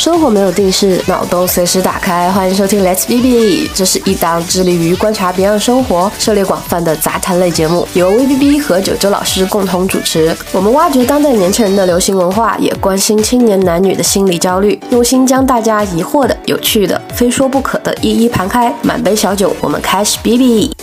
生活没有定式，脑洞随时打开。欢迎收听 Let's B B，这是一档致力于观察别样生活、涉猎广泛的杂谈类节目，由 V B B 和九九老师共同主持。我们挖掘当代年轻人的流行文化，也关心青年男女的心理焦虑，用心将大家疑惑的、有趣的、非说不可的一一盘开。满杯小酒，我们开始 B B。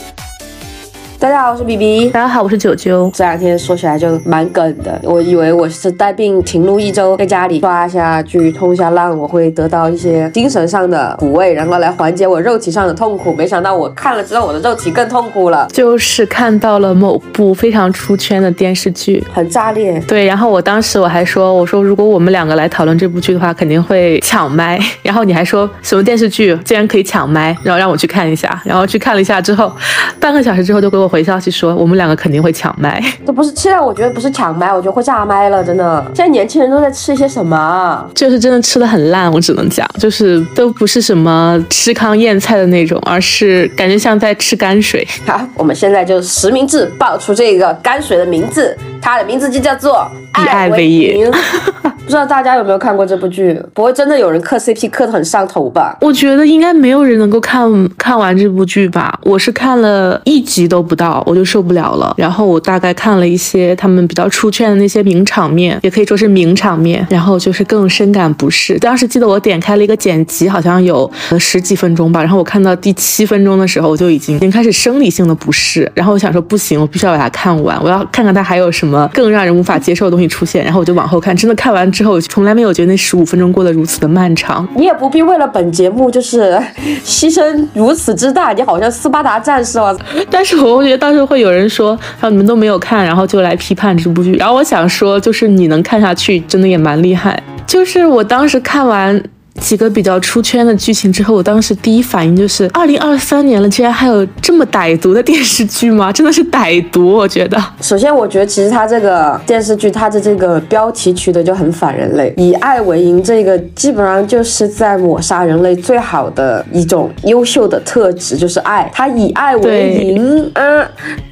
大家好，我是 B B。大家好，我是九九。这两天说起来就蛮梗的，我以为我是带病停录一周，在家里刷一下剧、通一下浪，我会得到一些精神上的抚慰，然后来缓解我肉体上的痛苦。没想到我看了之后，我的肉体更痛苦了。就是看到了某部非常出圈的电视剧，很炸裂。对，然后我当时我还说，我说如果我们两个来讨论这部剧的话，肯定会抢麦。然后你还说什么电视剧竟然可以抢麦，然后让我去看一下。然后去看了一下之后，半个小时之后就给我。回消息说我们两个肯定会抢麦，这不是现在我觉得不是抢麦，我觉得会炸麦了，真的。现在年轻人都在吃一些什么？就是真的吃的很烂，我只能讲，就是都不是什么吃糠咽菜的那种，而是感觉像在吃泔水。好，我们现在就实名制报出这个泔水的名字，它的名字就叫做以爱为营。不知道大家有没有看过这部剧？不会真的有人磕 CP 磕的很上头吧？我觉得应该没有人能够看看完这部剧吧。我是看了一集都不到，我就受不了了。然后我大概看了一些他们比较出圈的那些名场面，也可以说是名场面，然后就是更深感不适。当时记得我点开了一个剪辑，好像有十几分钟吧。然后我看到第七分钟的时候，我就已经已经开始生理性的不适。然后我想说不行，我必须要把它看完，我要看看它还有什么更让人无法接受的东西出现。然后我就往后看，真的看完。之后从来没有觉得那十五分钟过得如此的漫长。你也不必为了本节目就是牺牲如此之大，你好像斯巴达战士哦。但是我觉得到时候会有人说，然后你们都没有看，然后就来批判这部剧。然后我想说，就是你能看下去，真的也蛮厉害。就是我当时看完。几个比较出圈的剧情之后，我当时第一反应就是，二零二三年了，居然还有这么歹毒的电视剧吗？真的是歹毒，我觉得。首先，我觉得其实它这个电视剧，它的这个标题取的就很反人类，以爱为营，这个基本上就是在抹杀人类最好的一种优秀的特质，就是爱。它以爱为营，嗯，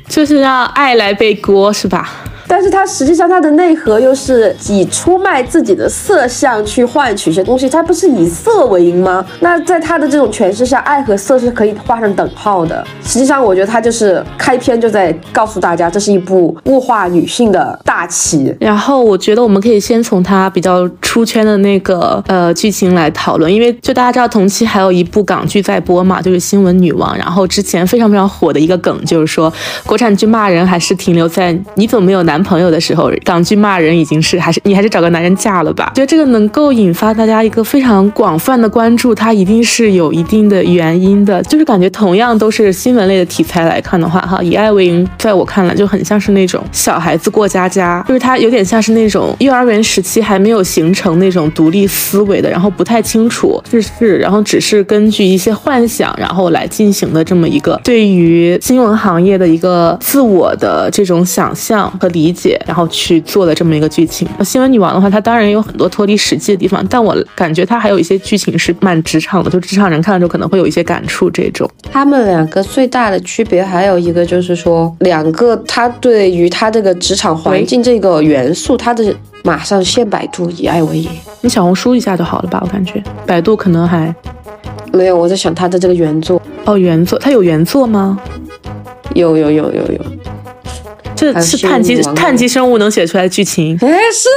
就是让爱来背锅，是吧？但是它实际上它的内核又是以出卖自己的色相去换取一些东西，它不是以色为营吗？那在它的这种诠释下，爱和色是可以画上等号的。实际上，我觉得它就是开篇就在告诉大家，这是一部物化女性的大旗。然后，我觉得我们可以先从它比较出圈的那个呃剧情来讨论，因为就大家知道同期还有一部港剧在播嘛，就是《新闻女王》。然后之前非常非常火的一个梗就是说，国产剧骂人还是停留在你怎么没有男。男朋友的时候，港剧骂人已经是还是你还是找个男人嫁了吧？觉得这个能够引发大家一个非常广泛的关注，它一定是有一定的原因的。就是感觉同样都是新闻类的题材来看的话，哈，以爱为营，在我看来就很像是那种小孩子过家家，就是他有点像是那种幼儿园时期还没有形成那种独立思维的，然后不太清楚世事，然后只是根据一些幻想，然后来进行的这么一个对于新闻行业的一个自我的这种想象和理。理解，然后去做的这么一个剧情。新闻女王的话，它当然有很多脱离实际的地方，但我感觉它还有一些剧情是蛮职场的，就职场人看了之后可能会有一些感触。这种，他们两个最大的区别还有一个就是说，两个他对于他这个职场环境这个元素，他的马上现百度以爱为营，你小红书一下就好了吧？我感觉百度可能还没有。我在想他的这个原作哦，原作他有原作吗？有有有有有。这是碳基碳基生物能写出来的剧情？哎，是，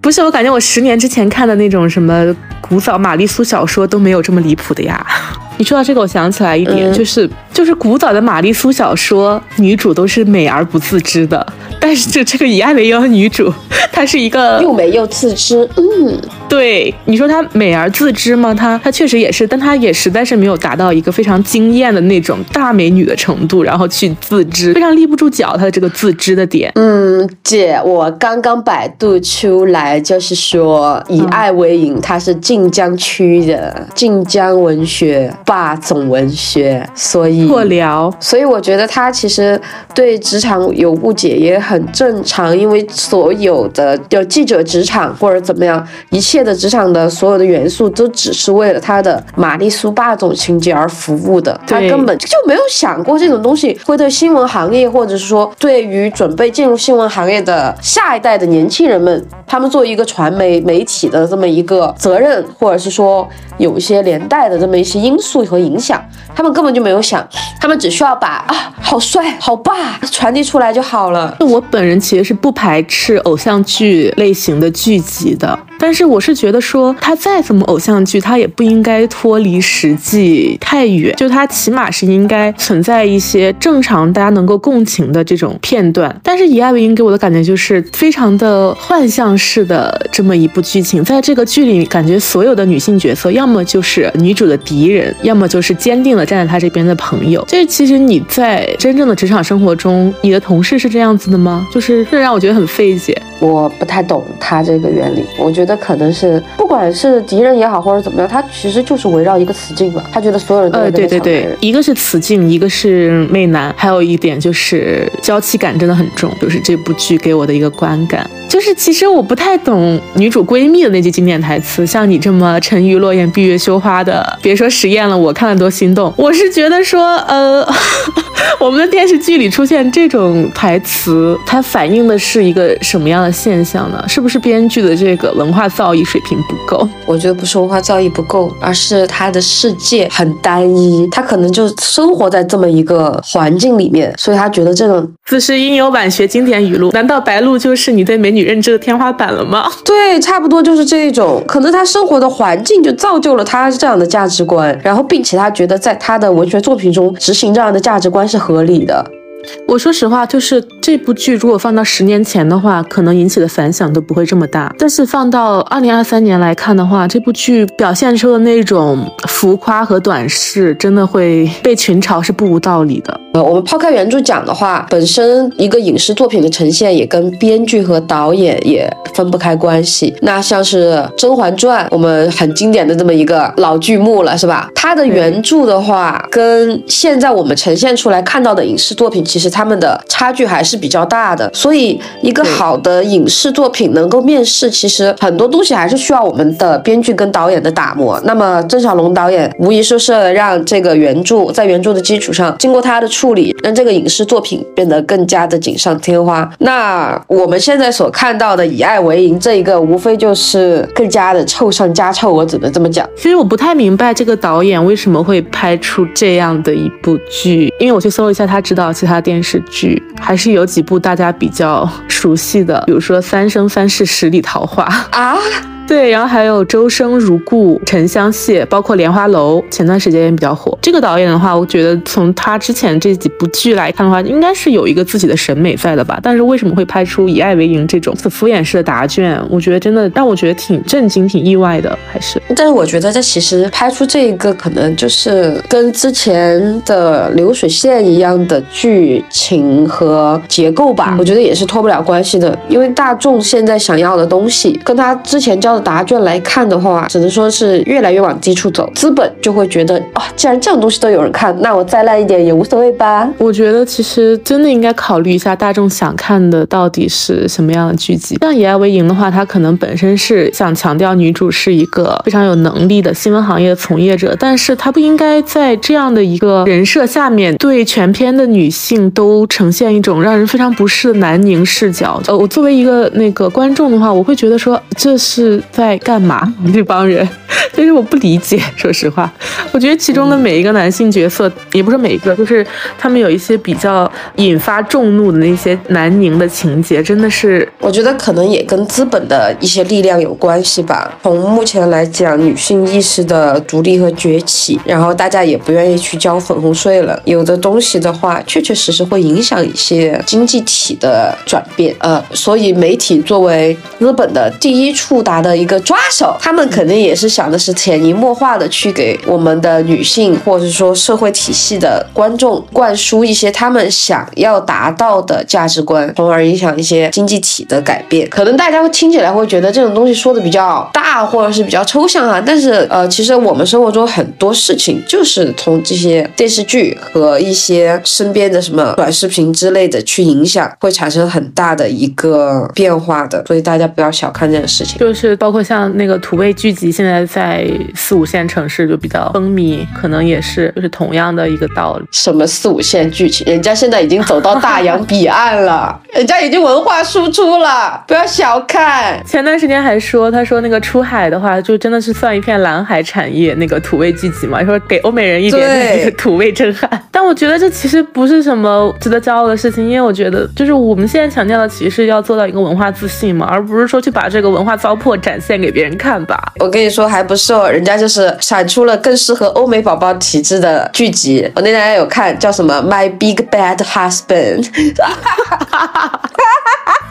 不是？我感觉我十年之前看的那种什么古早玛丽苏小说都没有这么离谱的呀。你说到这个，我想起来一点，就是就是古早的玛丽苏小说，女主都是美而不自知的，但是这这个以爱为营的女主，她是一个又美又自知。嗯，对，你说她美而自知吗？她她确实也是，但她也实在是没有达到一个非常惊艳的那种大美女的程度，然后去自知，非常立不住脚，她的这个自知的点。嗯，姐，我刚刚百度出来，就是说以爱为营，她是晋江区的晋江文学。霸总文学，所以破聊，所以我觉得她其实对职场有误解也很正常，因为所有的有记者职场或者怎么样，一切切的职场的所有的元素都只是为了他的玛丽苏霸总情节而服务的，他根本就没有想过这种东西会对新闻行业，或者是说对于准备进入新闻行业的下一代的年轻人们，他们作为一个传媒媒体的这么一个责任，或者是说有一些连带的这么一些因素和影响，他们根本就没有想，他们只需要把啊好帅好霸传递出来就好了。我本人其实是不排斥偶像剧类型的剧集的。但是我是觉得说，它再怎么偶像剧，它也不应该脱离实际太远，就它起码是应该存在一些正常大家能够共情的这种片段。但是《以爱为营》给我的感觉就是非常的幻象式的这么一部剧情，在这个剧里，感觉所有的女性角色要么就是女主的敌人，要么就是坚定的站在她这边的朋友。这其实你在真正的职场生活中，你的同事是这样子的吗？就是这让我觉得很费解。我不太懂它这个原理，我觉得可能是不管是敌人也好，或者怎么样，他其实就是围绕一个雌竞吧。他觉得所有人都呃，对对对，一个是雌竞，一个是媚男，还有一点就是娇气感真的很重，就是这部剧给我的一个观感。就是其实我不太懂女主闺蜜的那句经典台词，像你这么沉鱼落雁、闭月羞花的，别说实验了，我看了都心动。我是觉得说，呃，我们的电视剧里出现这种台词，它反映的是一个什么样的现象呢？是不是编剧的这个文化造诣水平不够？我觉得不是文化造诣不够，而是他的世界很单一，他可能就生活在这么一个环境里面，所以他觉得这种自是应有晚学经典语录，难道白鹿就是你对美女？认知的天花板了吗？对，差不多就是这一种。可能他生活的环境就造就了他这样的价值观，然后并且他觉得在他的文学作品中执行这样的价值观是合理的。我说实话，就是这部剧如果放到十年前的话，可能引起的反响都不会这么大。但是放到二零二三年来看的话，这部剧表现出的那种浮夸和短视，真的会被群嘲是不无道理的。呃，我们抛开原著讲的话，本身一个影视作品的呈现也跟编剧和导演也分不开关系。那像是《甄嬛传》，我们很经典的这么一个老剧目了，是吧？它的原著的话，跟现在我们呈现出来看到的影视作品。其实他们的差距还是比较大的，所以一个好的影视作品能够面世，其实很多东西还是需要我们的编剧跟导演的打磨。那么郑晓龙导演无疑说是让这个原著在原著的基础上，经过他的处理，让这个影视作品变得更加的锦上添花。那我们现在所看到的以爱为营这一个，无非就是更加的臭上加臭，我只能这么讲。其实我不太明白这个导演为什么会拍出这样的一部剧，因为我去搜了一下，他指导其他。电视剧还是有几部大家比较熟悉的，比如说《三生三世十里桃花》啊。对，然后还有周生如故、沉香屑，包括莲花楼，前段时间也比较火。这个导演的话，我觉得从他之前这几部剧来看的话，应该是有一个自己的审美在的吧。但是为什么会拍出以爱为营这种敷衍式的答卷？我觉得真的让我觉得挺震惊、挺意外的。还是，但是我觉得这其实拍出这一个可能就是跟之前的流水线一样的剧情和结构吧，我觉得也是脱不了关系的。因为大众现在想要的东西，跟他之前教的。答卷来看的话，只能说是越来越往低处走。资本就会觉得啊，既然这种东西都有人看，那我再烂一点也无所谓吧。我觉得其实真的应该考虑一下，大众想看的到底是什么样的剧集。像《以爱为营》的话，它可能本身是想强调女主是一个非常有能力的新闻行业的从业者，但是它不应该在这样的一个人设下面，对全篇的女性都呈现一种让人非常不适的南宁视角。呃，我作为一个那个观众的话，我会觉得说这是。在干嘛？这帮人，就是我不理解。说实话，我觉得其中的每一个男性角色，也不是每一个，就是他们有一些比较引发众怒的那些南宁的情节，真的是，我觉得可能也跟资本的一些力量有关系吧。从目前来讲，女性意识的独立和崛起，然后大家也不愿意去交粉红税了。有的东西的话，确确实实会影响一些经济体的转变。呃，所以媒体作为资本的第一触达的。一个抓手，他们肯定也是想的是潜移默化的去给我们的女性或者说社会体系的观众灌输一些他们想要达到的价值观，从而影响一些经济体的改变。可能大家会听起来会觉得这种东西说的比较大，或者是比较抽象啊。但是呃，其实我们生活中很多事情就是从这些电视剧和一些身边的什么短视频之类的去影响，会产生很大的一个变化的。所以大家不要小看这件事情。就是包括像那个土味剧集，现在在四五线城市就比较风靡，可能也是就是同样的一个道理。什么四五线剧情，人家现在已经走到大洋彼岸了，人家已经文化输出了，不要小看。前段时间还说，他说那个出海的话，就真的是算一片蓝海产业，那个土味剧集嘛，说给欧美人一点那个土味震撼。但我觉得这其实不是什么值得骄傲的事情，因为我觉得就是我们现在强调的，其实是要做到一个文化自信嘛，而不是说去把这个文化糟粕展现给别人看吧。我跟你说，还不是哦，人家就是产出了更适合欧美宝宝体质的剧集。我那天有看，叫什么《My Big Bad Husband 》，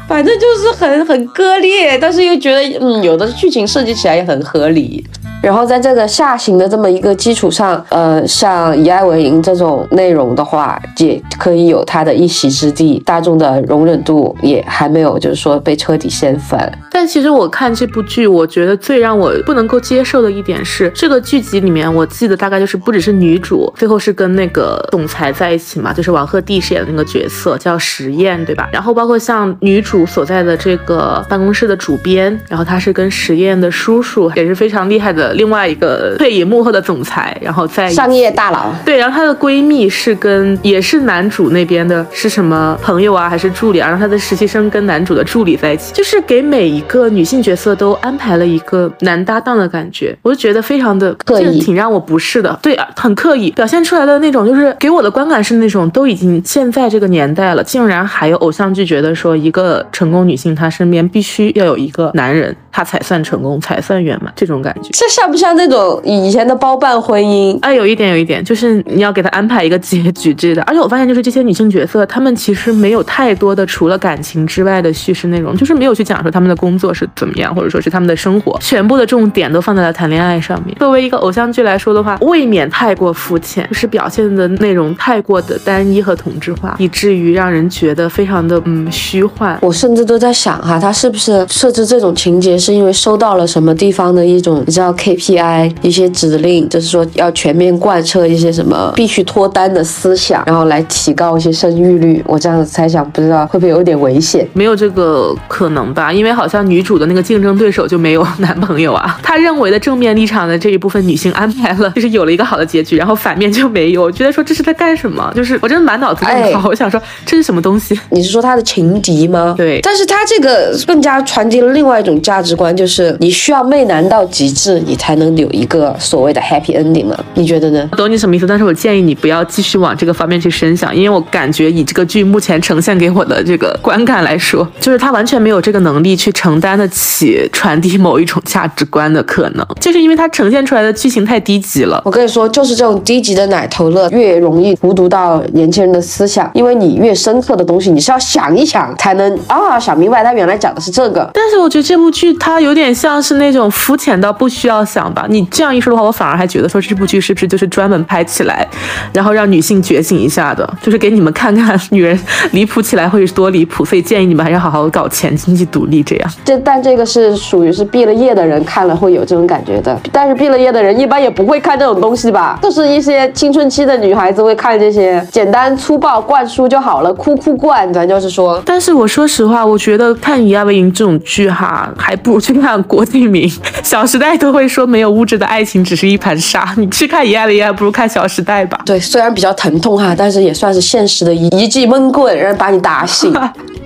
反正就是很很割裂，但是又觉得嗯，有的剧情设计起来也很合理。然后在这个下行的这么一个基础上，呃，像以爱为营这种内容的话，也可以有它的一席之地。大众的容忍度也还没有，就是说被彻底掀翻。但其实我看这部剧，我觉得最让我不能够接受的一点是，这个剧集里面，我记得大概就是不只是女主，最后是跟那个总裁在一起嘛，就是王鹤棣饰演的那个角色叫石燕，对吧？然后包括像女主所在的这个办公室的主编，然后他是跟石燕的叔叔也是非常厉害的。另外一个退隐幕后的总裁，然后在商业大佬，对，然后她的闺蜜是跟也是男主那边的，是什么朋友啊，还是助理啊？然后她的实习生跟男主的助理在一起，就是给每一个女性角色都安排了一个男搭档的感觉，我就觉得非常的刻意，挺让我不适的。对啊，很刻意表现出来的那种，就是给我的观感是那种都已经现在这个年代了，竟然还有偶像剧觉得说一个成功女性她身边必须要有一个男人，她才算成功，才算圆满，这种感觉。这像。不像那种以前的包办婚姻啊，有一点有一点，就是你要给他安排一个结局之类的。而且我发现，就是这些女性角色，她们其实没有太多的除了感情之外的叙事内容，就是没有去讲说他们的工作是怎么样，或者说是他们的生活，全部的重点都放在了谈恋爱上面。作为一个偶像剧来说的话，未免太过肤浅，就是表现的内容太过的单一和同质化，以至于让人觉得非常的嗯虚幻。我甚至都在想哈，他是不是设置这种情节是因为收到了什么地方的一种你知道 K。P.I. 一些指令，就是说要全面贯彻一些什么必须脱单的思想，然后来提高一些生育率。我这样子猜想，不知道会不会有点危险？没有这个可能吧？因为好像女主的那个竞争对手就没有 男朋友啊。她认为的正面立场的这一部分女性安排了，就是有了一个好的结局，然后反面就没有。我觉得说这是在干什么？就是我真的满脑子问号。我想说这是什么东西？你是说她的情敌吗？对。但是她这个更加传递了另外一种价值观，就是你需要媚男到极致，你才能有一个所谓的 happy ending 吗？你觉得呢？懂你什么意思，但是我建议你不要继续往这个方面去深想，因为我感觉以这个剧目前呈现给我的这个观感来说，就是他完全没有这个能力去承担得起传递某一种价值观的可能，就是因为它呈现出来的剧情太低级了。我跟你说，就是这种低级的奶头乐越容易荼毒到年轻人的思想，因为你越深刻的东西，你是要想一想才能啊想明白，他原来讲的是这个。但是我觉得这部剧它有点像是那种肤浅到不需要想吧，你。这样一说的话，我反而还觉得说这部剧是不是就是专门拍起来，然后让女性觉醒一下的，就是给你们看看女人离谱起来会是多离谱。所以建议你们还是好好搞钱，经济独立这样。这但这个是属于是毕了业的人看了会有这种感觉的，但是毕了业的人一般也不会看这种东西吧？都是一些青春期的女孩子会看这些简单粗暴灌输就好了，哭哭灌，咱就是说。但是我说实话，我觉得看《以爱为营》这种剧哈，还不如去看《郭敬明》《小时代》，都会说没有物质的。爱情只是一盘沙，你去看《一爱的一爱》，不如看《小时代》吧。对，虽然比较疼痛哈，但是也算是现实的一一记闷棍，让人把你打醒。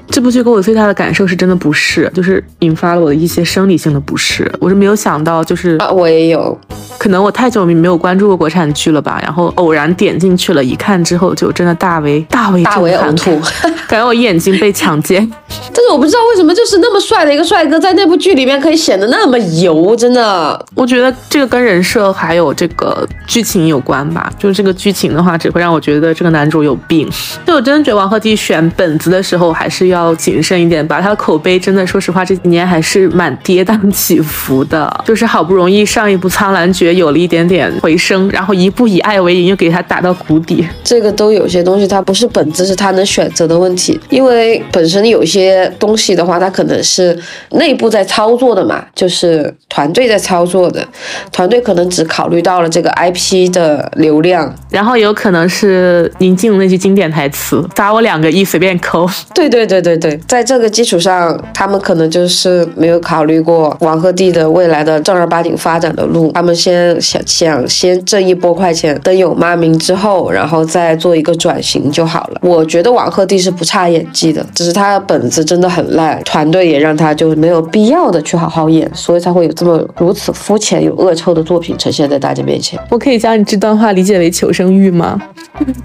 这部剧给我最大的感受是真的不适，就是引发了我的一些生理性的不适。我是没有想到，就是啊，我也有，可能我太久没有关注过国产剧了吧。然后偶然点进去了，一看之后就真的大为大为大为呕吐，感觉我眼睛被强奸。但是我不知道为什么，就是那么帅的一个帅哥，在那部剧里面可以显得那么油，真的。我觉得这个跟人设还有这个剧情有关吧。就是这个剧情的话，只会让我觉得这个男主有病。就我真的觉得王鹤棣选本子的时候，还是要。谨慎一点吧。他的口碑真的，说实话这几年还是蛮跌宕起伏的。就是好不容易上一部《苍兰诀》有了一点点回升，然后一部以爱为营又给他打到谷底。这个都有些东西，它不是本子，是他能选择的问题。因为本身有些东西的话，它可能是内部在操作的嘛，就是团队在操作的，团队可能只考虑到了这个 IP 的流量，然后有可能是您进入那句经典台词：“砸我两个亿，随便抠。”对对对对对，在这个基础上，他们可能就是没有考虑过王鹤棣的未来的正儿八经发展的路，他们先想想先挣一波快钱，等有骂名之后，然后再做一个转型就好了。我觉得王鹤棣是不差演技的，只是他的本子真的很烂，团队也让他就没有必要的去好好演，所以才会有这么如此肤浅有恶臭的作品呈现在大家面前。我可以将你这段话理解为求生欲吗？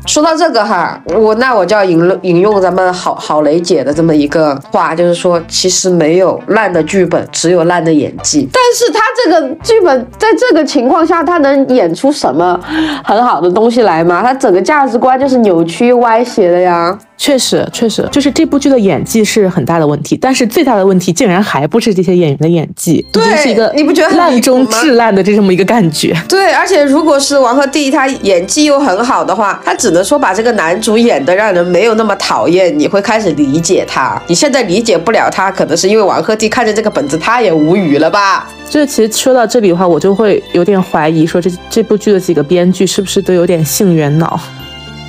说到这个哈，我那我就要引引用咱们好好雷姐的这么一个话，就是说，其实没有烂的剧本，只有烂的演技。但是他这个剧本在这个情况下，他能演出什么很好的东西来吗？他整个价值观就是扭曲歪斜的呀。确实，确实，就是这部剧的演技是很大的问题，但是最大的问题竟然还不是这些演员的演技，对，是一个你不觉得烂中至烂的这么一个感觉？对，而且如果是王鹤棣他演技又很好的话，他只能说把这个男主演的让人没有那么讨厌，你会开始理解他。你现在理解不了他，可能是因为王鹤棣看着这个本子他也无语了吧？就是其实说到这里的话，我就会有点怀疑，说这这部剧的几个编剧是不是都有点性缘脑？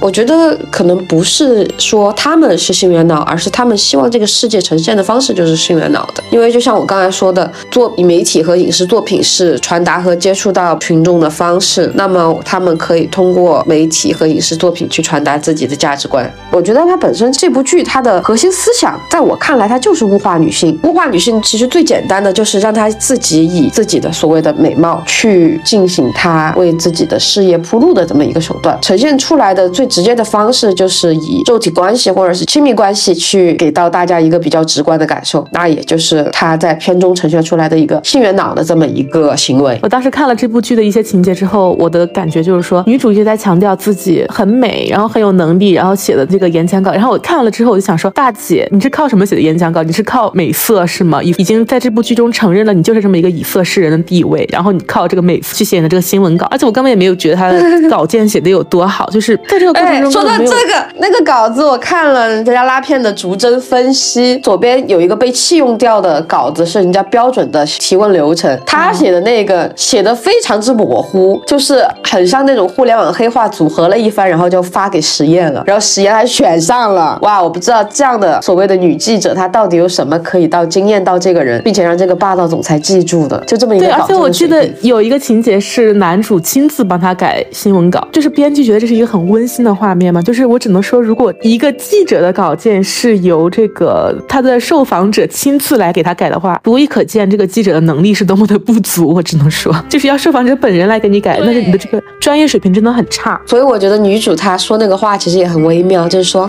我觉得可能不是说他们是性缘脑，而是他们希望这个世界呈现的方式就是性缘脑的。因为就像我刚才说的，做媒体和影视作品是传达和接触到群众的方式，那么他们可以通过媒体和影视作品去传达自己的价值观。我觉得它本身这部剧它的核心思想，在我看来，它就是物化女性。物化女性其实最简单的就是让她自己以自己的所谓的美貌去进行她为自己的事业铺路的这么一个手段，呈现出来的最。直接的方式就是以肉体关系或者是亲密关系去给到大家一个比较直观的感受，那也就是他在片中呈现出来的一个性缘脑的这么一个行为。我当时看了这部剧的一些情节之后，我的感觉就是说，女主角在强调自己很美，然后很有能力，然后写的这个演讲稿。然后我看了之后，我就想说，大姐，你是靠什么写的演讲稿？你是靠美色是吗？已已经在这部剧中承认了你就是这么一个以色示人的地位，然后你靠这个美去写的这个新闻稿，而且我根本也没有觉得他的稿件写的有多好，就是在这个。哎，说到这个，那个稿子我看了人家拉片的逐帧分析，左边有一个被弃用掉的稿子，是人家标准的提问流程，他写的那个写的非常之模糊，就是很像那种互联网黑话组合了一番，然后就发给实验了，然后实验还选上了，哇，我不知道这样的所谓的女记者，她到底有什么可以到惊艳到这个人，并且让这个霸道总裁记住的，就这么一个对，而且我记得有一个情节是男主亲自帮他改新闻稿，就是编剧觉得这是一个很温馨的画面吗。就是我只能说，如果一个记者的稿件是由这个他的受访者亲自来给他改的话，足以可见这个记者的能力是多么的不足。我只能说，就是要受访者本人来给你改，那是你的这个专业水平真的很差。所以我觉得女主她说那个话其实也很微妙，就是说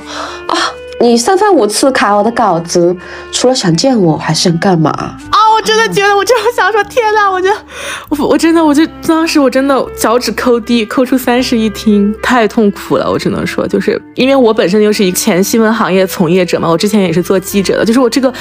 啊，你三番五次卡我的稿子，除了想见我，还想干嘛？我真的觉得，我就想说，天哪！我就，我我真的，我就当时我真的脚趾抠地，抠出三室一厅，太痛苦了。我只能说，就是因为我本身又是一前新闻行业从业者嘛，我之前也是做记者的。就是我这个，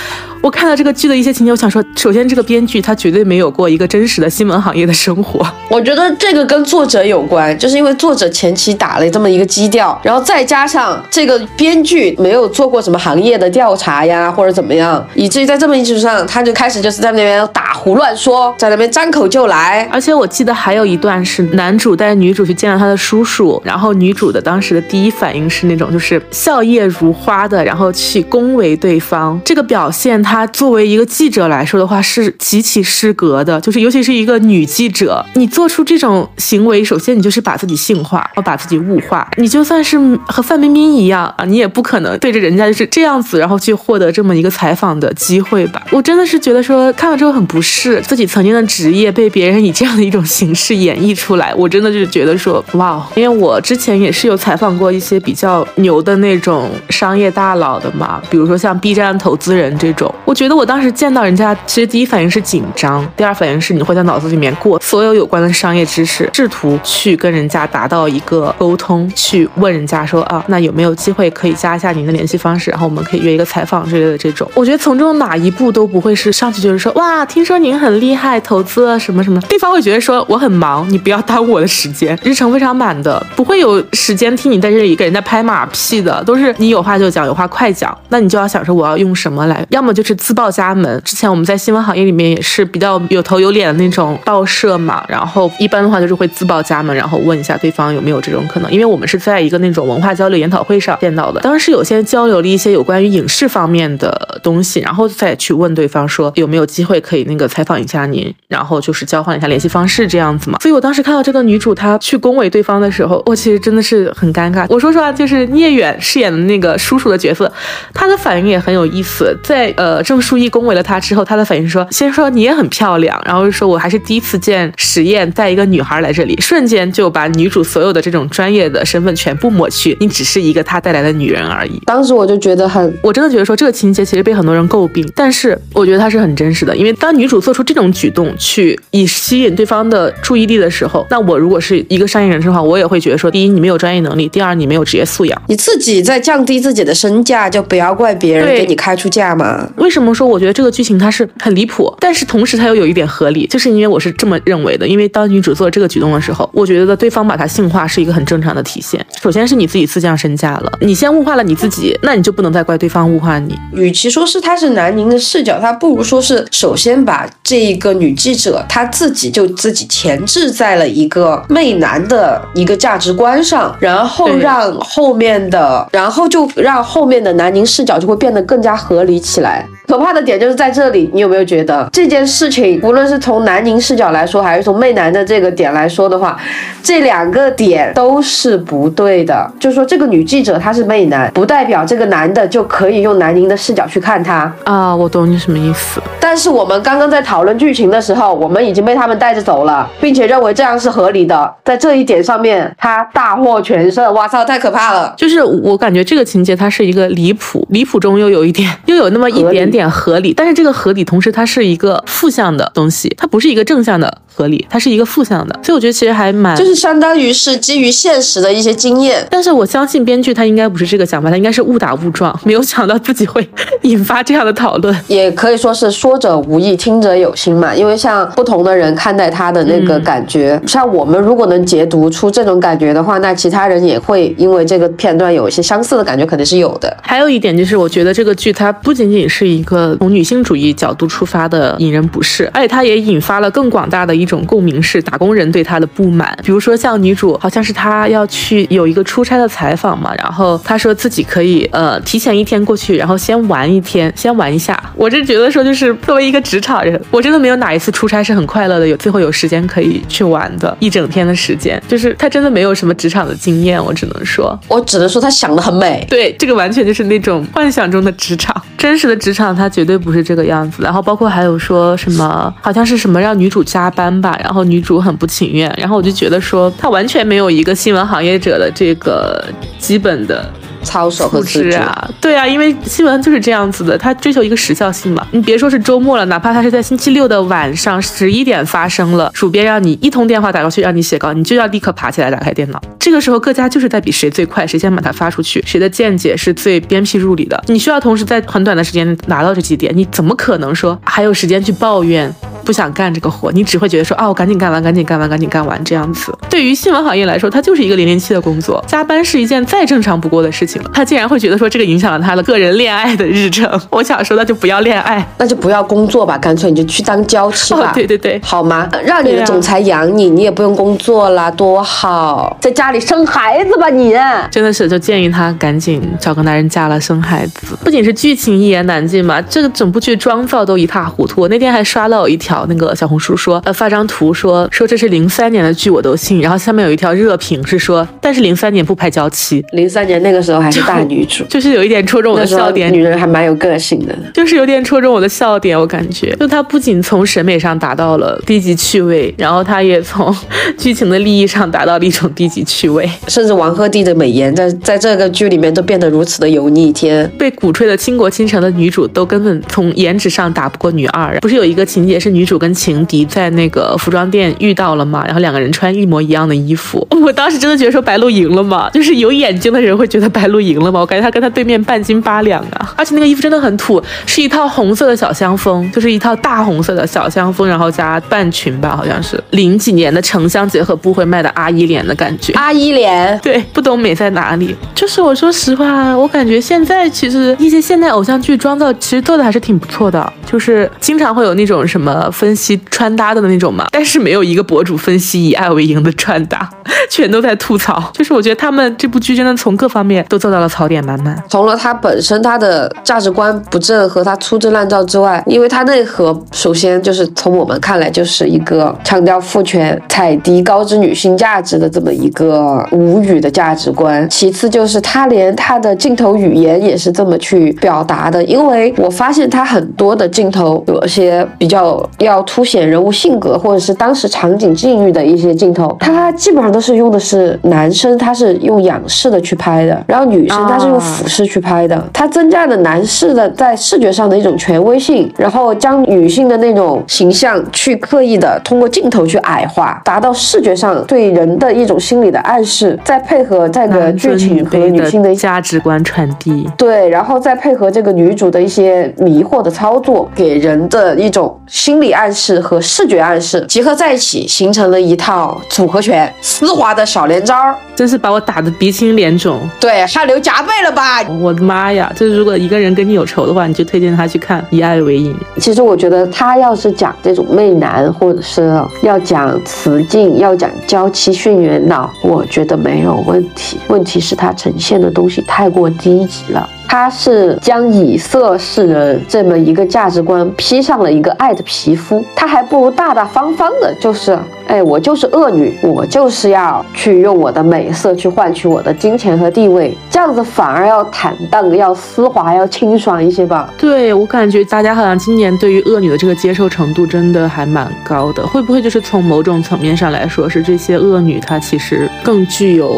我看到这个剧的一些情节，我想说，首先这个编剧他绝对没有过一个真实的新闻行业的生活。我觉得这个跟作者有关，就是因为作者前期打了这么一个基调，然后再加上这个编剧没有做过什么行业的调查呀，或者怎么样，以至于在这么一基础上，他就开始就是在。在那边打胡乱说，在那边张口就来。而且我记得还有一段是男主带女主去见了他的叔叔，然后女主的当时的第一反应是那种就是笑靥如花的，然后去恭维对方。这个表现，他作为一个记者来说的话是极其失格的，就是尤其是一个女记者，你做出这种行为，首先你就是把自己性化，把自己物化。你就算是和范冰冰一样啊，你也不可能对着人家就是这样子，然后去获得这么一个采访的机会吧。我真的是觉得说。看了之后很不适，自己曾经的职业被别人以这样的一种形式演绎出来，我真的就觉得说哇，因为我之前也是有采访过一些比较牛的那种商业大佬的嘛，比如说像 B 站投资人这种，我觉得我当时见到人家，其实第一反应是紧张，第二反应是你会在脑子里面过所有有关的商业知识，试图去跟人家达到一个沟通，去问人家说啊，那有没有机会可以加一下您的联系方式，然后我们可以约一个采访之类的这种，我觉得从中哪一步都不会是上去就是说哇，听说您很厉害，投资了什么什么，对方会觉得说我很忙，你不要耽误我的时间，日程非常满的，不会有时间听你在这里给人家拍马屁的，都是你有话就讲，有话快讲，那你就要想说我要用什么来，要么就是自报家门。之前我们在新闻行业里面也是比较有头有脸的那种报社嘛，然后一般的话就是会自报家门，然后问一下对方有没有这种可能，因为我们是在一个那种文化交流研讨会上见到的，当时有些交流了一些有关于影视方面的东西，然后再去问对方说有没有机会可以那个采访一下您，然后就是交换一下联系方式这样子嘛。所以我当时看到这个女主她去恭维对方的时候，我其实真的是很尴尬。我说实话，就是聂远饰演的那个叔叔的角色，他的反应也很有意思。在呃郑书意恭维了他之后，他的反应说：先说你也很漂亮，然后说我还是第一次见实验带一个女孩来这里，瞬间就把女主所有的这种专业的身份全部抹去，你只是一个他带来的女人而已。当时我就觉得很，我真的觉得说这个情节其实被很多人诟病，但是我觉得他是很真实 的，因为当女主做出这种举动去以吸引对方的注意力的时候，那我如果是一个商业人士的话，我也会觉得说，第一你没有专业能力，第二你没有职业素养，你自己在降低自己的身价，就不要怪别人给你开出价嘛。为什么说我觉得这个剧情它是很离谱，但是同时它又有一点合理，就是因为我是这么认为的，因为当女主做这个举动的时候，我觉得对方把她性化是一个很正常的体现。首先是你自己自降身价了，你先物化了你自己，那你就不能再怪对方物化你。与其说是他是南宁的视角，他不如说是首先把这一个女记者她自己就自己前置在了一个媚男的一个价值观上，然后让后面的，然后就让后面的南宁视角就会变得更加合理起来。可怕的点就是在这里，你有没有觉得这件事情，无论是从南宁视角来说，还是从媚男的这个点来说的话，这两个点都是不对的。就是说，这个女记者她是媚男，不代表这个男的就可以用南宁的视角去看她啊。我懂你什么意思。但是我们刚刚在讨论剧情的时候，我们已经被他们带着走了，并且认为这样是合理的。在这一点上面，他大获全胜。哇操，太可怕了！就是我感觉这个情节它是一个离谱，离谱中又有一点，又有那么一点点。合理，但是这个合理同时它是一个负向的东西，它不是一个正向的合理，它是一个负向的，所以我觉得其实还蛮，就是相当于是基于现实的一些经验。但是我相信编剧他应该不是这个想法，他应该是误打误撞，没有想到自己会 引发这样的讨论。也可以说是说者无意，听者有心嘛，因为像不同的人看待他的那个感觉，像我们如果能解读出这种感觉的话，那其他人也会因为这个片段有一些相似的感觉，肯定是有的。还有一点就是，我觉得这个剧它不仅仅是一个从女性主义角度出发的引人不适，而且它也引发了更广大的一种共鸣，是打工人对他的不满。比如说像女主，好像是她要去有一个出差的采访嘛，然后她说自己可以呃提前一天过去，然后先玩一天，先玩一下。我是觉得说，就是作为一个职场人，我真的没有哪一次出差是很快乐的，有最后有时间可以去玩的，一整天的时间，就是她真的没有什么职场的经验。我只能说，我只能说她想的很美。对，这个完全就是那种幻想中的职场，真实的职场它绝对不是这个样子。然后包括还有说什么，好像是什么让女主加班吧，然后女主很不情愿，然后我就觉得说，她完全没有一个新闻行业者的这个基本的。操守和资质啊，对啊，因为新闻就是这样子的，它追求一个时效性嘛。你别说是周末了，哪怕它是在星期六的晚上十一点发生了，主编让你一通电话打过去让你写稿，你就要立刻爬起来打开电脑。这个时候各家就是在比谁最快，谁先把它发出去，谁的见解是最鞭辟入里的。你需要同时在很短的时间拿到这几点，你怎么可能说还有时间去抱怨？不想干这个活，你只会觉得说啊，我赶紧干完，赶紧干完，赶紧干完这样子。对于新闻行业来说，它就是一个零零七的工作，加班是一件再正常不过的事情了。他竟然会觉得说这个影响了他的个人恋爱的日程。我想说，那就不要恋爱，那就不要工作吧，干脆你就去当娇妻吧。对对对，好吗？让你的总裁养你，你也不用工作啦，多好，在家里生孩子吧你。真的是，就建议他赶紧找个男人嫁了，生孩子。不仅是剧情一言难尽嘛，这个整部剧妆造都一塌糊涂。我那天还刷到有一条。小那个小红书说，呃，发张图说说这是零三年的剧我都信，然后下面有一条热评是说，但是零三年不拍娇妻，零三年那个时候还是大女主，就是有一点戳中我的笑点，女人还蛮有个性的，就是有点戳中我的笑点，我感觉，就她不仅从审美上达到了低级趣味，然后她也从剧情的利益上达到了一种低级趣味，甚至王鹤棣的美颜在在这个剧里面都变得如此的油腻，天，被鼓吹的倾国倾城的女主都根本从颜值上打不过女二，不是有一个情节是女主跟情敌在那个服装店遇到了嘛？然后两个人穿一模一样的衣服，我当时真的觉得说白鹿赢了嘛，就是有眼睛的人会觉得白鹿赢了嘛，我感觉她跟她对面半斤八两啊，而且那个衣服真的很土，是一套红色的小香风，就是一套大红色的小香风，然后加半裙吧，好像是。零几年的城乡结合部会卖的阿姨脸的感觉，阿姨脸，对，不懂美在哪里，就是我说实话，我感觉现在其实一些现代偶像剧妆造其实做的还是挺不错的，就是经常会有那种什么分析穿搭的那种嘛，但是没有一个博主分析以爱为营的穿搭，全都在吐槽。就是我觉得他们这部剧真的从各方面都做到了槽点满满。除了它本身它的价值观不正和它粗制滥造之外，因为它内核首先就是从我们看来就是一个强调父权、踩低高知女性价值的这么一个无语的价值观。其次就是它连它的镜头语言也是这么去表达的，因为我发现它很多的镜头有些比较要凸显人物性格或者是当时场景境遇的一些镜头，它基本上都是用的是男生，他是用仰视的去拍的，然后女生她是用俯视去拍的，它增加了男士的在视觉上的一种权威性，然后将女性的那种形象去刻意的通过镜头去矮化，达到视觉上对人的一种心理的暗示，再配合这个剧情和女性的价值观传递，对，然后再配合这个女主的一些迷惑的操作，给人的一种心理暗示和视觉暗示结合在一起，形成了一套组合拳，丝滑的小连招，真是把我打得鼻青脸肿，对，汗流浃背了吧？我的妈呀！就是如果一个人跟你有仇的话，你就推荐他去看《以爱为引》。其实我觉得他要是讲这种媚男，或者是要讲雌竞，要讲娇妻训元老，我觉得没有问题。问题是他呈现的东西太过低级了。他是将以色示人这么一个价值观披上了一个爱的皮肤，他还不如大大方方的，就是，哎，我就是恶女，我就是要去用我的美色去换取我的金钱和地位，这样子反而要坦荡、要丝滑、要清爽一些吧。对我感觉大家好像今年对于恶女的这个接受程度真的还蛮高的，会不会就是从某种层面上来说，是这些恶女她其实更具有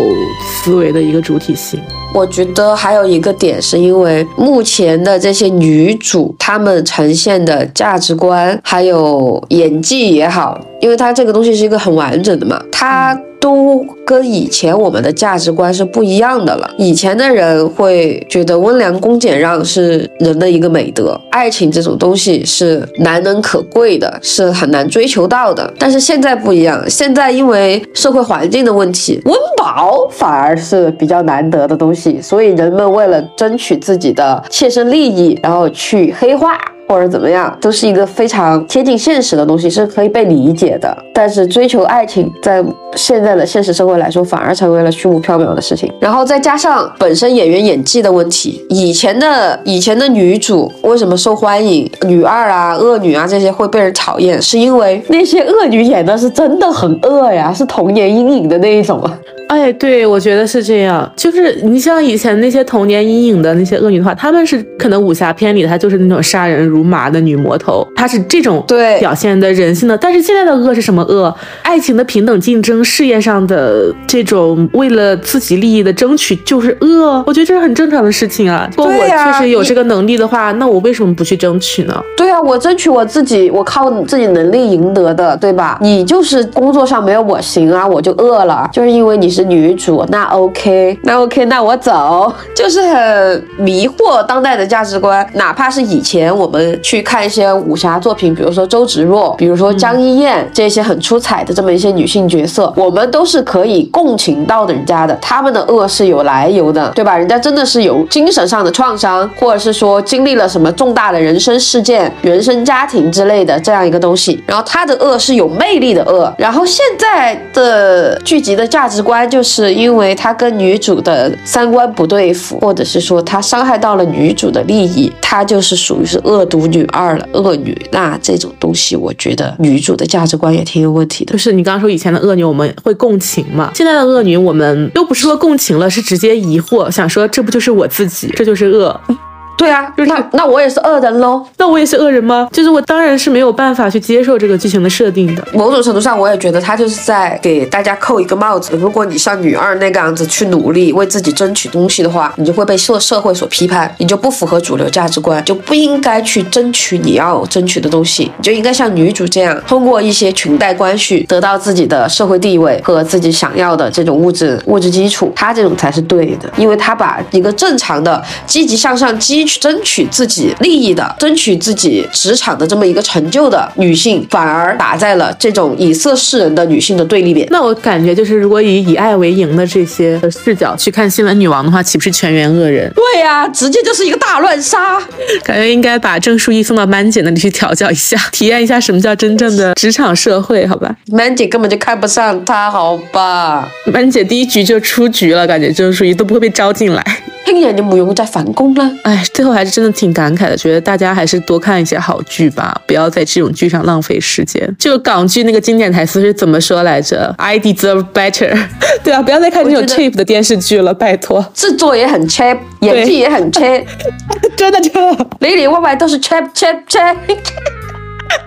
思维的一个主体性？我觉得还有一个点，是因为目前的这些女主，她们呈现的价值观还有演技也好，因为它这个东西是一个很完整的嘛，它都跟以前我们的价值观是不一样的了。以前的人会觉得温良恭俭让是人的一个美德，爱情这种东西是难能可贵的，是很难追求到的。但是现在不一样，现在因为社会环境的问题，温饱反而是比较难得的东西，所以人们为了争取自己的切身利益，然后去黑化。或者怎么样，都是一个非常贴近现实的东西，是可以被理解的。但是追求爱情，在现在的现实社会来说，反而成为了虚无缥缈的事情。然后再加上本身演员演技的问题，以前的以前的女主为什么受欢迎，女二啊、恶女啊这些会被人讨厌，是因为那些恶女演的是真的很恶呀，是童年阴影的那一种啊。哎，对，我觉得是这样。就是你像以前那些童年阴影的那些恶女的话，她们是可能武侠片里她就是那种杀人如麻的女魔头，她是这种对表现的人性的。但是现在的恶是什么恶？爱情的平等竞争，事业上的这种为了自己利益的争取就是恶。我觉得这是很正常的事情啊。如果我确实有这个能力的话，那我为什么不去争取呢？对啊，我争取我自己，我靠自己能力赢得的，对吧？你就是工作上没有我行啊，我就饿了，就是因为你是。女主那 OK，那 OK，那我走，就是很迷惑当代的价值观。哪怕是以前我们去看一些武侠作品，比如说周芷若，比如说江一燕这些很出彩的这么一些女性角色，我们都是可以共情到人家的。他们的恶是有来由的，对吧？人家真的是有精神上的创伤，或者是说经历了什么重大的人生事件、原生家庭之类的这样一个东西。然后他的恶是有魅力的恶。然后现在的剧集的价值观。就是因为他跟女主的三观不对付，或者是说他伤害到了女主的利益，他就是属于是恶毒女二了，恶女。那这种东西，我觉得女主的价值观也挺有问题的。就是你刚刚说以前的恶女我们会共情嘛，现在的恶女我们又不是说共情了，是直接疑惑，想说这不就是我自己，这就是恶。对啊，就是那那我也是恶人喽。那我也是恶人吗？就是我当然是没有办法去接受这个剧情的设定的。某种程度上，我也觉得他就是在给大家扣一个帽子。如果你像女二那个样子去努力为自己争取东西的话，你就会被社社会所批判，你就不符合主流价值观，就不应该去争取你要争取的东西。你就应该像女主这样，通过一些裙带关系得到自己的社会地位和自己想要的这种物质物质基础。她这种才是对的，因为她把一个正常的积极向上、积去争取自己利益的、争取自己职场的这么一个成就的女性，反而打在了这种以色示人的女性的对立面。那我感觉就是，如果以以爱为营的这些视角去看新闻女王的话，岂不是全员恶人？对呀，直接就是一个大乱杀。感觉应该把郑书怡送到曼姐那里去调教一下，体验一下什么叫真正的职场社会，好吧？曼姐根本就看不上他，好吧？曼姐第一局就出局了，感觉郑书怡都不会被招进来。听人就没用再返工了。哎，最后还是真的挺感慨的，觉得大家还是多看一些好剧吧，不要在这种剧上浪费时间。就港剧那个经典台词是怎么说来着？I deserve better。对啊，不要再看这种 cheap 的电视剧了，拜托。制作也很 cheap，演技也很 cheap，真的真的，里里外外都是 cheap cheap cheap。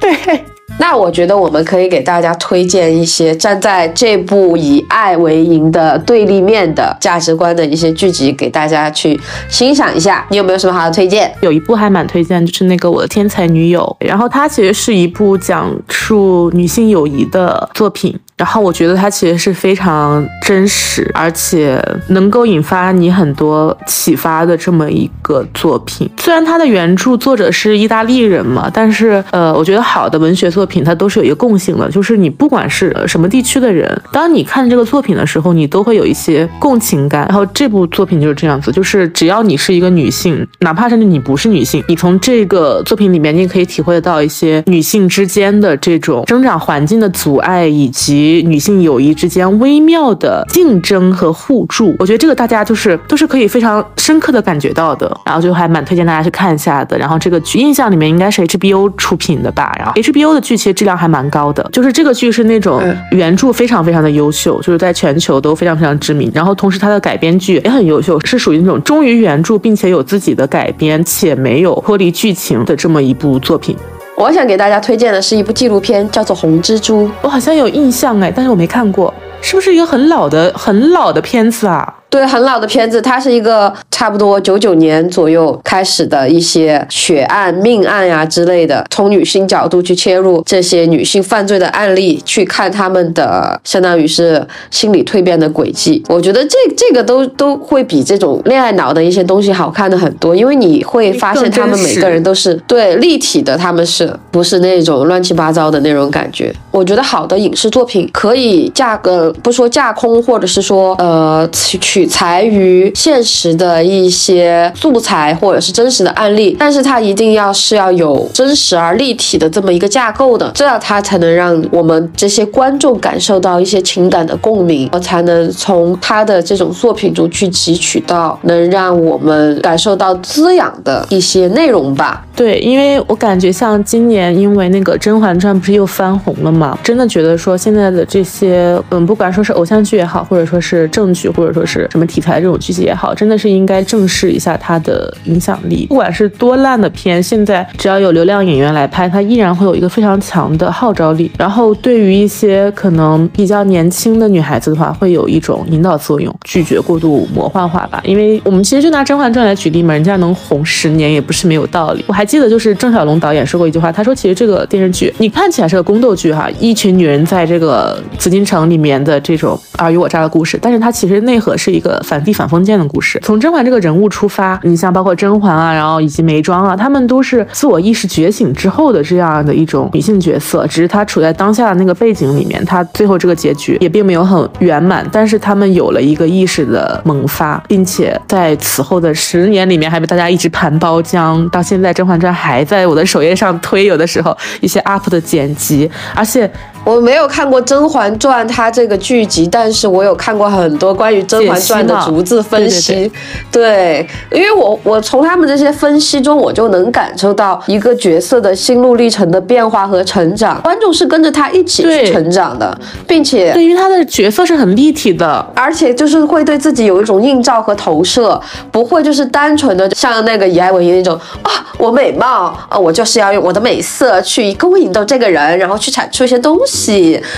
对。那我觉得我们可以给大家推荐一些站在这部以爱为营的对立面的价值观的一些剧集，给大家去欣赏一下。你有没有什么好的推荐？有一部还蛮推荐，就是那个《我的天才女友》，然后它其实是一部讲述女性友谊的作品。然后我觉得它其实是非常真实，而且能够引发你很多启发的这么一个作品。虽然它的原著作者是意大利人嘛，但是呃，我觉得好的文学作品它都是有一个共性的，就是你不管是什么地区的人，当你看这个作品的时候，你都会有一些共情感。然后这部作品就是这样子，就是只要你是一个女性，哪怕甚至你不是女性，你从这个作品里面，你也可以体会到一些女性之间的这种生长环境的阻碍以及。女性友谊之间微妙的竞争和互助，我觉得这个大家就是都是可以非常深刻的感觉到的，然后就还蛮推荐大家去看一下的。然后这个剧印象里面应该是 HBO 出品的吧，然后 HBO 的剧其实质量还蛮高的，就是这个剧是那种原著非常非常的优秀，就是在全球都非常非常知名。然后同时它的改编剧也很优秀，是属于那种忠于原著并且有自己的改编且没有脱离剧情的这么一部作品。我想给大家推荐的是一部纪录片，叫做《红蜘蛛》。我好像有印象哎，但是我没看过，是不是一个很老的、很老的片子啊？对，很老的片子，它是一个差不多九九年左右开始的一些血案、命案呀之类的，从女性角度去切入这些女性犯罪的案例，去看他们的相当于是心理蜕变的轨迹。我觉得这这个都都会比这种恋爱脑的一些东西好看的很多，因为你会发现他们每个人都是对立体的，他们是不是那种乱七八糟的那种感觉？我觉得好的影视作品可以架个不说架空，或者是说呃去去。材于现实的一些素材或者是真实的案例，但是它一定要是要有真实而立体的这么一个架构的，这样它才能让我们这些观众感受到一些情感的共鸣，我才能从他的这种作品中去汲取到能让我们感受到滋养的一些内容吧。对，因为我感觉像今年因为那个《甄嬛传》不是又翻红了嘛，真的觉得说现在的这些，嗯，不管说是偶像剧也好，或者说是正剧，或者说是什么题材这种剧集也好，真的是应该正视一下它的影响力。不管是多烂的片，现在只要有流量演员来拍，它依然会有一个非常强的号召力。然后对于一些可能比较年轻的女孩子的话，会有一种引导作用，拒绝过度魔幻化吧。因为我们其实就拿《甄嬛传》来举例嘛，人家能红十年也不是没有道理。我还记得就是郑晓龙导演说过一句话，他说其实这个电视剧你看起来是个宫斗剧哈，一群女人在这个紫禁城里面的这种尔虞我诈的故事，但是它其实内核是一个反帝反封建的故事。从甄嬛这个人物出发，你像包括甄嬛啊，然后以及眉庄啊，她们都是自我意识觉醒之后的这样的一种女性角色，只是她处在当下的那个背景里面，她最后这个结局也并没有很圆满，但是她们有了一个意识的萌发，并且在此后的十年里面还被大家一直盘包浆，到现在《甄嬛传》。还在我的首页上推，有的时候一些 UP 的剪辑，而且我没有看过《甄嬛传》它这个剧集，但是我有看过很多关于《甄嬛传》的逐字分析。对，因为我我从他们这些分析中，我就能感受到一个角色的心路历程的变化和成长，观众是跟着他一起去成长的，并且对于他的角色是很立体的，而且就是会对自己有一种映照和投射，不会就是单纯的像那个以爱为营那种啊，我美貌啊，我就是要用我的美色去勾引到这个人，然后去产出一些东西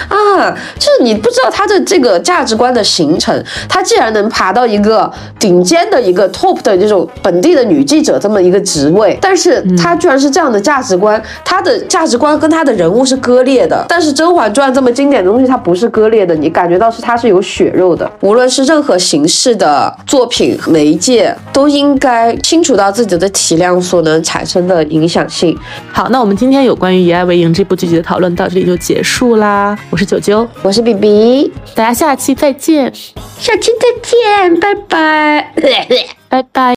啊，就是你不知道他的这个价值观的形成。他既然能爬到一个顶尖的一个 top 的这种本地的女记者这么一个职位，但是他居然是这样的价值观，他的价值观跟他的人物是割裂的。但是《甄嬛传》这么经典的东西，它不是割裂的，你感觉到是它是有血肉的。无论是任何形式的作品媒介，都应该清楚到自己的体量所能产生的影响性。好，那我们今天有关于《以爱为营》这部剧集的讨论到这里就结束束啦。我是九九，我是比比，大家下期再见，下期再见，拜拜，拜拜。